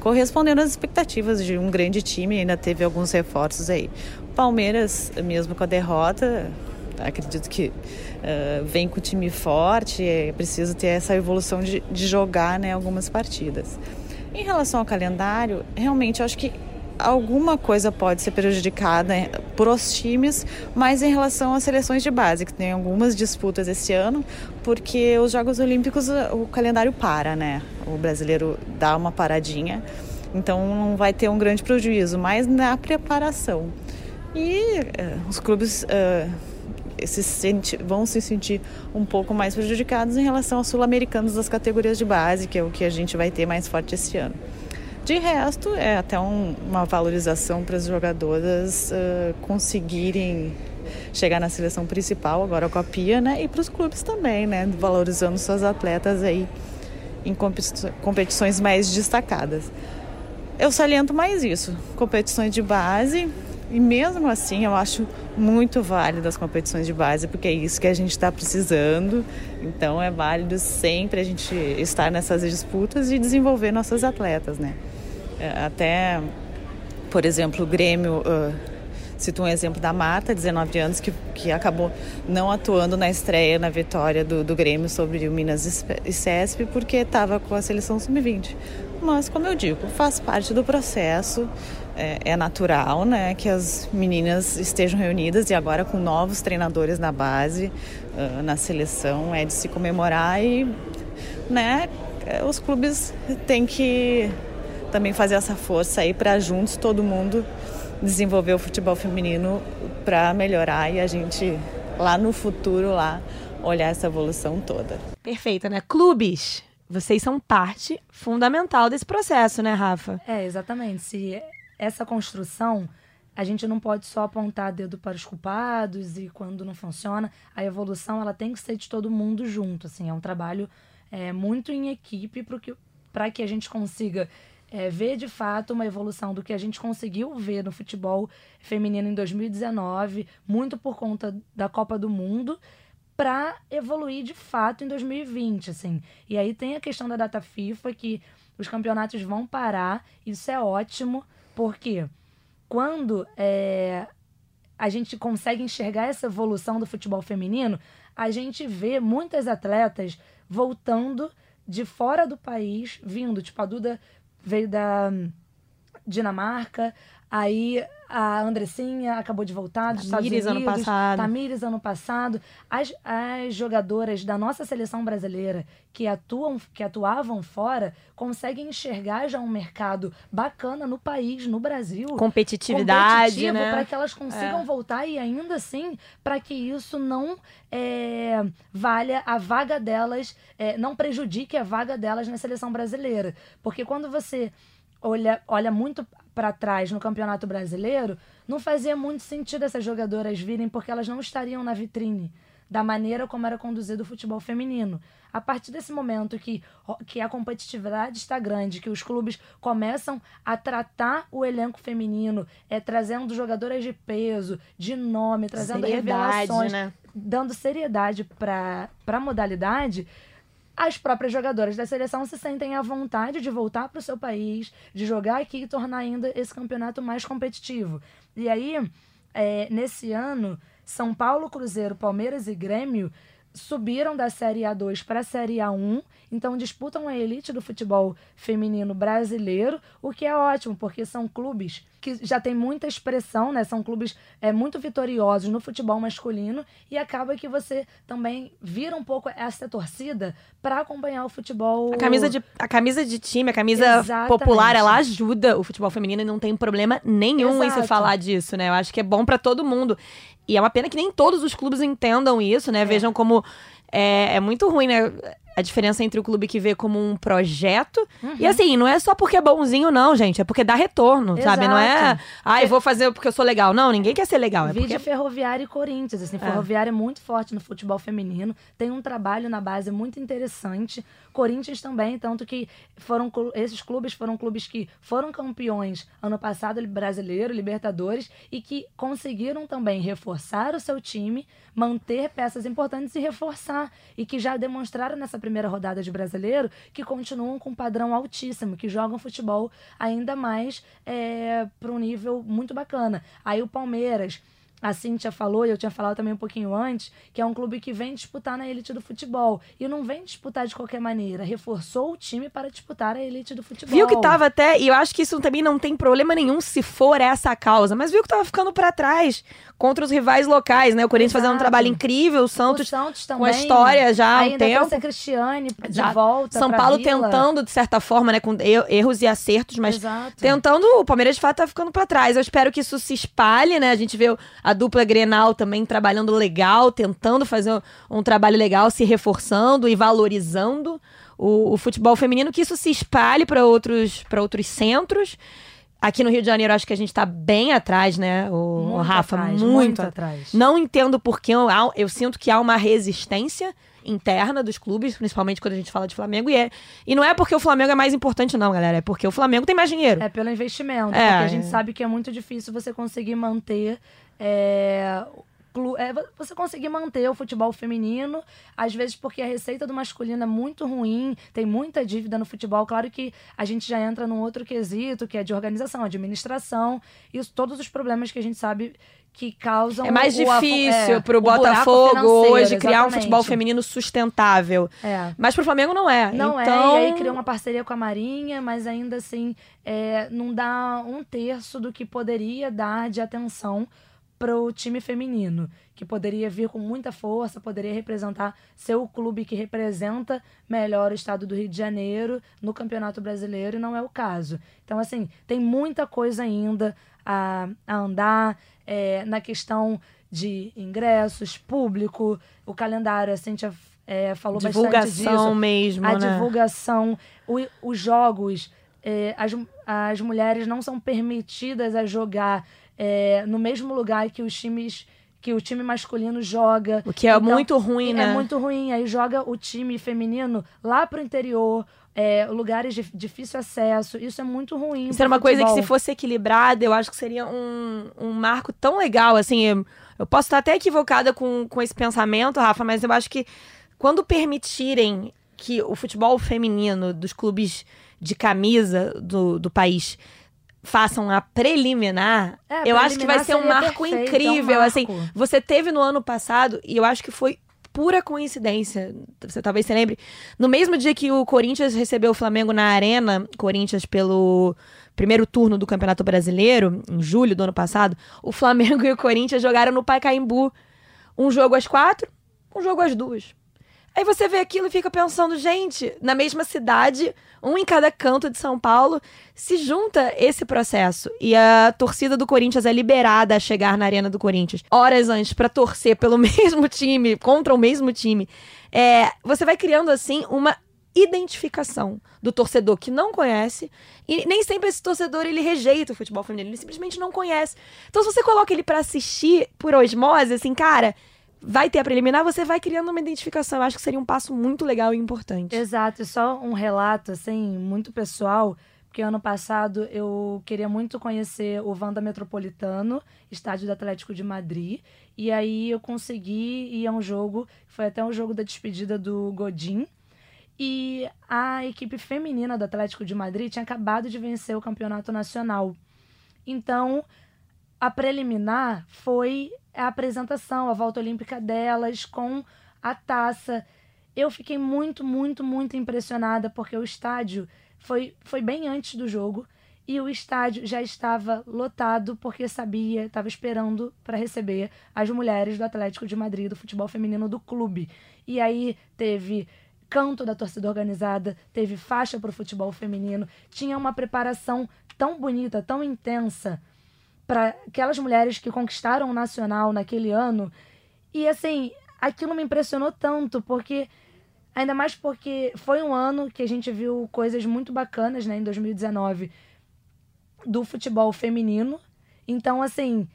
correspondendo às expectativas de um grande time, ainda teve alguns reforços aí. Palmeiras, mesmo com a derrota, acredito que uh, vem com o time forte, é preciso ter essa evolução de, de jogar né, algumas partidas. Em relação ao calendário, realmente eu acho que alguma coisa pode ser prejudicada por os times, mas em relação às seleções de base, que tem algumas disputas esse ano, porque os Jogos Olímpicos o calendário para, né? O brasileiro dá uma paradinha, então não vai ter um grande prejuízo, mas na preparação. E uh, os clubes uh, se senti, vão se sentir um pouco mais prejudicados em relação aos sul-americanos das categorias de base, que é o que a gente vai ter mais forte esse ano. De resto, é até um, uma valorização para as jogadoras uh, conseguirem chegar na seleção principal, agora com a Pia, né? E para os clubes também, né? Valorizando suas atletas aí em competições mais destacadas. Eu saliento mais isso, competições de base, e mesmo assim, eu acho muito válido as competições de base, porque é isso que a gente está precisando. Então, é válido sempre a gente estar nessas disputas e desenvolver nossas atletas, né? É, até, por exemplo, o Grêmio. Uh, Cito um exemplo da Marta, 19 anos, que, que acabou não atuando na estreia, na vitória do, do Grêmio sobre o Minas e CESP, porque estava com a seleção sub-20. Mas, como eu digo, faz parte do processo é, é, natural, né, que as meninas estejam reunidas e agora com novos treinadores na base, uh, na seleção, é de se comemorar e, né, é, os clubes têm que também fazer essa força aí para juntos todo mundo desenvolver o futebol feminino para melhorar e a gente lá no futuro lá olhar essa evolução toda. Perfeito, né? Clubes, vocês são parte fundamental desse processo, né, Rafa? É, exatamente. Se essa construção, a gente não pode só apontar dedo para os culpados e quando não funciona, a evolução ela tem que ser de todo mundo junto, assim, é um trabalho é, muito em equipe para que, que a gente consiga é, ver de fato uma evolução do que a gente conseguiu ver no futebol feminino em 2019, muito por conta da Copa do Mundo, para evoluir de fato em 2020, assim. E aí tem a questão da data FIFA que os campeonatos vão parar, isso é ótimo. Porque quando é, a gente consegue enxergar essa evolução do futebol feminino, a gente vê muitas atletas voltando de fora do país, vindo. Tipo, a Duda veio da Dinamarca, aí a Andressinha acabou de voltar dos Estados Unidos. ano passado. Tamires ano passado. As, as jogadoras da nossa seleção brasileira que atuam, que atuavam fora, conseguem enxergar já um mercado bacana no país, no Brasil. Competitividade, né? Para que elas consigam é. voltar e ainda assim para que isso não é, valha a vaga delas, é, não prejudique a vaga delas na seleção brasileira. Porque quando você olha, olha muito para trás no Campeonato Brasileiro, não fazia muito sentido essas jogadoras virem porque elas não estariam na vitrine da maneira como era conduzido o futebol feminino. A partir desse momento que, que a competitividade está grande, que os clubes começam a tratar o elenco feminino, é, trazendo jogadoras de peso, de nome, trazendo seriedade, revelações, né? dando seriedade para a modalidade, as próprias jogadoras da seleção se sentem à vontade de voltar para o seu país, de jogar aqui e tornar ainda esse campeonato mais competitivo. E aí, é, nesse ano, São Paulo, Cruzeiro, Palmeiras e Grêmio subiram da Série A2 para a Série A1, então disputam a elite do futebol feminino brasileiro, o que é ótimo, porque são clubes que já têm muita expressão, né? São clubes é, muito vitoriosos no futebol masculino e acaba que você também vira um pouco essa torcida para acompanhar o futebol. A camisa, de, a camisa de time, a camisa Exatamente. popular, ela ajuda o futebol feminino e não tem problema nenhum em se Exato. falar disso, né? Eu acho que é bom pra todo mundo. E é uma pena que nem todos os clubes entendam isso, né? Vejam como é, é muito ruim, né? A diferença entre o clube que vê como um projeto. E assim, não é só porque é bonzinho, não, gente. É porque dá retorno, sabe? Não é, Exato. ai, vou fazer porque eu sou legal. Não, ninguém quer ser legal. É Vide porque Ferroviária e Corinthians. Assim, Ferroviária é muito forte no futebol feminino, tem um trabalho na base muito interessante. Corinthians também, tanto que foram esses clubes foram clubes que foram campeões ano passado brasileiro, Libertadores e que conseguiram também reforçar o seu time, manter peças importantes e reforçar e que já demonstraram nessa primeira rodada de brasileiro que continuam com um padrão altíssimo, que jogam futebol ainda mais para um nível muito bacana. Aí o Palmeiras a Cíntia falou, e eu tinha falado também um pouquinho antes, que é um clube que vem disputar na elite do futebol. E não vem disputar de qualquer maneira. Reforçou o time para disputar a elite do futebol. Viu que tava até, e eu acho que isso também não tem problema nenhum se for essa a causa, mas viu que tava ficando pra trás contra os rivais locais, né? O Corinthians fazendo um Exato. trabalho incrível, o O Santos Santos também, com a história já há um tempo. a Cristiane de Exato. volta São Paulo tentando, de certa forma, né, com er- erros e acertos, mas Exato. tentando, o Palmeiras de fato tá ficando pra trás. Eu espero que isso se espalhe, né? A gente vê a dupla Grenal também trabalhando legal, tentando fazer um, um trabalho legal, se reforçando e valorizando o, o futebol feminino, que isso se espalhe para outros, pra outros centros. Aqui no Rio de Janeiro, acho que a gente tá bem atrás, né, o, Muito Rafa? atrás, muito, muito atrás. atrás. Não entendo porque eu, eu sinto que há uma resistência interna dos clubes, principalmente quando a gente fala de Flamengo, e, é, e não é porque o Flamengo é mais importante, não, galera. É porque o Flamengo tem mais dinheiro. É pelo investimento, É, porque a gente é. sabe que é muito difícil você conseguir manter. É, é, vo- você conseguir manter o futebol feminino, às vezes porque a receita do masculino é muito ruim, tem muita dívida no futebol. Claro que a gente já entra num outro quesito, que é de organização, administração, e os- todos os problemas que a gente sabe que causam. É mais o difícil é, o buraco Botafogo hoje criar um exatamente. futebol feminino sustentável. É. Mas pro Flamengo não é. Não então... é, e aí criou uma parceria com a Marinha, mas ainda assim é, não dá um terço do que poderia dar de atenção pro time feminino, que poderia vir com muita força, poderia representar ser o clube que representa melhor o estado do Rio de Janeiro no Campeonato Brasileiro, e não é o caso. Então, assim, tem muita coisa ainda a, a andar é, na questão de ingressos, público, o calendário, a Cíntia é, falou bastante disso Divulgação mesmo, a né? divulgação, o- os jogos, é, as, as mulheres não são permitidas a jogar é, no mesmo lugar que os times que o time masculino joga. O que é Então, muito ruim, né? É muito ruim. Aí joga o time feminino lá pro interior, é, lugares de difícil acesso. Isso é muito ruim. Isso era uma coisa que se futebol. fosse equilibrada, eu acho que seria um, um marco tão legal, assim, eu, eu posso estar até equivocada com, com esse pensamento, Rafa, mas eu acho que quando permitirem que o futebol feminino dos clubes de camisa do, do país façam a preliminar, É, eu acho que vai preliminar ser um marco perfeito, incrível, é um assim, marco. você teve no ano passado, e eu acho que foi pura coincidência. Você talvez se lembre. No mesmo dia que o Corinthians recebeu o Flamengo na Arena, Corinthians pelo primeiro turno do Campeonato Brasileiro, em julho do ano passado, o Flamengo e o Corinthians jogaram no Pacaembu. Um jogo às quatro, um jogo às duas. Aí você vê aquilo e fica pensando, gente, na mesma cidade, um em cada canto de São Paulo, se junta esse processo. E a torcida do Corinthians é liberada a chegar na Arena do Corinthians horas antes pra torcer pelo mesmo time, contra o mesmo time. É, você vai criando, assim, uma identificação do torcedor que não conhece e nem sempre esse torcedor ele rejeita o futebol feminino, ele simplesmente não conhece. Então se você coloca ele pra assistir por osmose, assim, cara, vai ter a preliminar, você vai criando uma identificação. Eu acho que seria um passo muito legal e importante. Exato, e só um relato, assim, muito pessoal, porque ano passado eu queria muito conhecer o Vanda Metropolitano, estádio do Atlético de Madrid, e aí eu consegui ir a um jogo, foi até um jogo da despedida do Godin, E a equipe feminina do Atlético de Madrid tinha acabado de vencer o campeonato nacional. Então, a preliminar foi a apresentação, a volta olímpica delas com a taça. Eu fiquei muito, muito, muito impressionada porque o estádio foi, foi bem antes do jogo e o estádio já estava lotado porque sabia, estava esperando para receber as mulheres do Atlético de Madrid, do futebol feminino do clube. E aí teve canto da torcida organizada, teve faixa para o futebol feminino, tinha uma preparação tão bonita, tão intensa para aquelas mulheres que conquistaram o nacional naquele ano. E assim, aquilo me impressionou tanto, porque ainda mais porque foi um ano que a gente viu coisas muito bacanas, né, em 2019, do futebol feminino. Então, assim,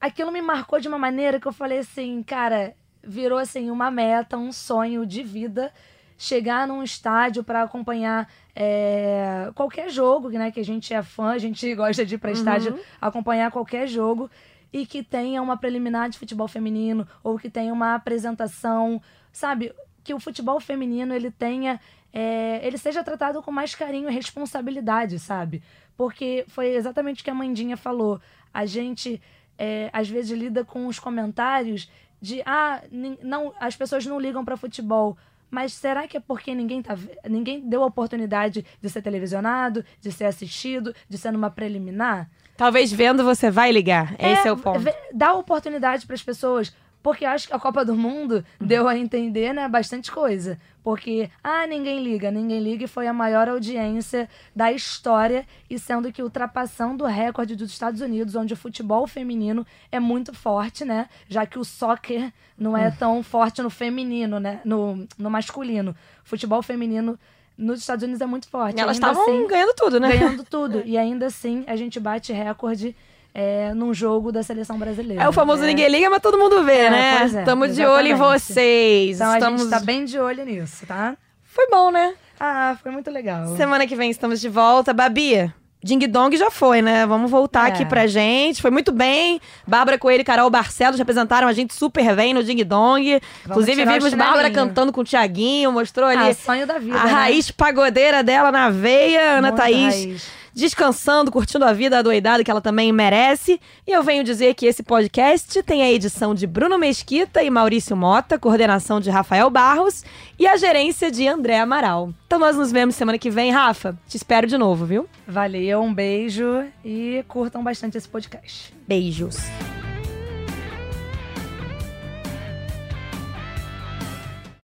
aquilo me marcou de uma maneira que eu falei assim, cara, virou assim uma meta, um sonho de vida chegar num estádio para acompanhar é, qualquer jogo, né? Que a gente é fã, a gente gosta de ir para uhum. estádio acompanhar qualquer jogo e que tenha uma preliminar de futebol feminino ou que tenha uma apresentação, sabe? Que o futebol feminino ele tenha, é, ele seja tratado com mais carinho e responsabilidade, sabe? Porque foi exatamente o que a Mandinha falou. A gente é, às vezes lida com os comentários de ah, não, as pessoas não ligam para futebol. Mas será que é porque ninguém, tá, ninguém deu a oportunidade de ser televisionado, de ser assistido, de ser numa preliminar? Talvez vendo você vai ligar. É, Esse é o ponto. Dá oportunidade para as pessoas. Porque acho que a Copa do Mundo uhum. deu a entender, né, bastante coisa. Porque, ah, ninguém liga, ninguém liga, e foi a maior audiência da história, e sendo que ultrapassando o recorde dos Estados Unidos, onde o futebol feminino é muito forte, né? Já que o soccer não é hum. tão forte no feminino, né? No, no masculino. O futebol feminino nos Estados Unidos é muito forte. E elas estavam assim, ganhando tudo, né? Ganhando tudo. e ainda assim, a gente bate recorde é, num jogo da seleção brasileira. É o famoso é. ninguém liga, mas todo mundo vê, é, né? Estamos é, de olho em vocês. Então estamos... a gente tá bem de olho nisso, tá? Foi bom, né? Ah, foi muito legal. Semana que vem estamos de volta. Babi, Ding Dong já foi, né? Vamos voltar é. aqui pra gente. Foi muito bem. Bárbara Coelho e Carol Barcelos representaram a gente super bem no Ding Dong. Vamos Inclusive, vimos Bárbara cantando com o Tiaguinho, mostrou ali. Ah, sonho da vida. A né? raiz pagodeira dela na veia, Ana Muita Thaís. Raiz descansando, curtindo a vida adoidada que ela também merece. E eu venho dizer que esse podcast tem a edição de Bruno Mesquita e Maurício Mota, coordenação de Rafael Barros e a gerência de André Amaral. Então nós nos vemos semana que vem, Rafa. Te espero de novo, viu? Valeu, um beijo e curtam bastante esse podcast. Beijos.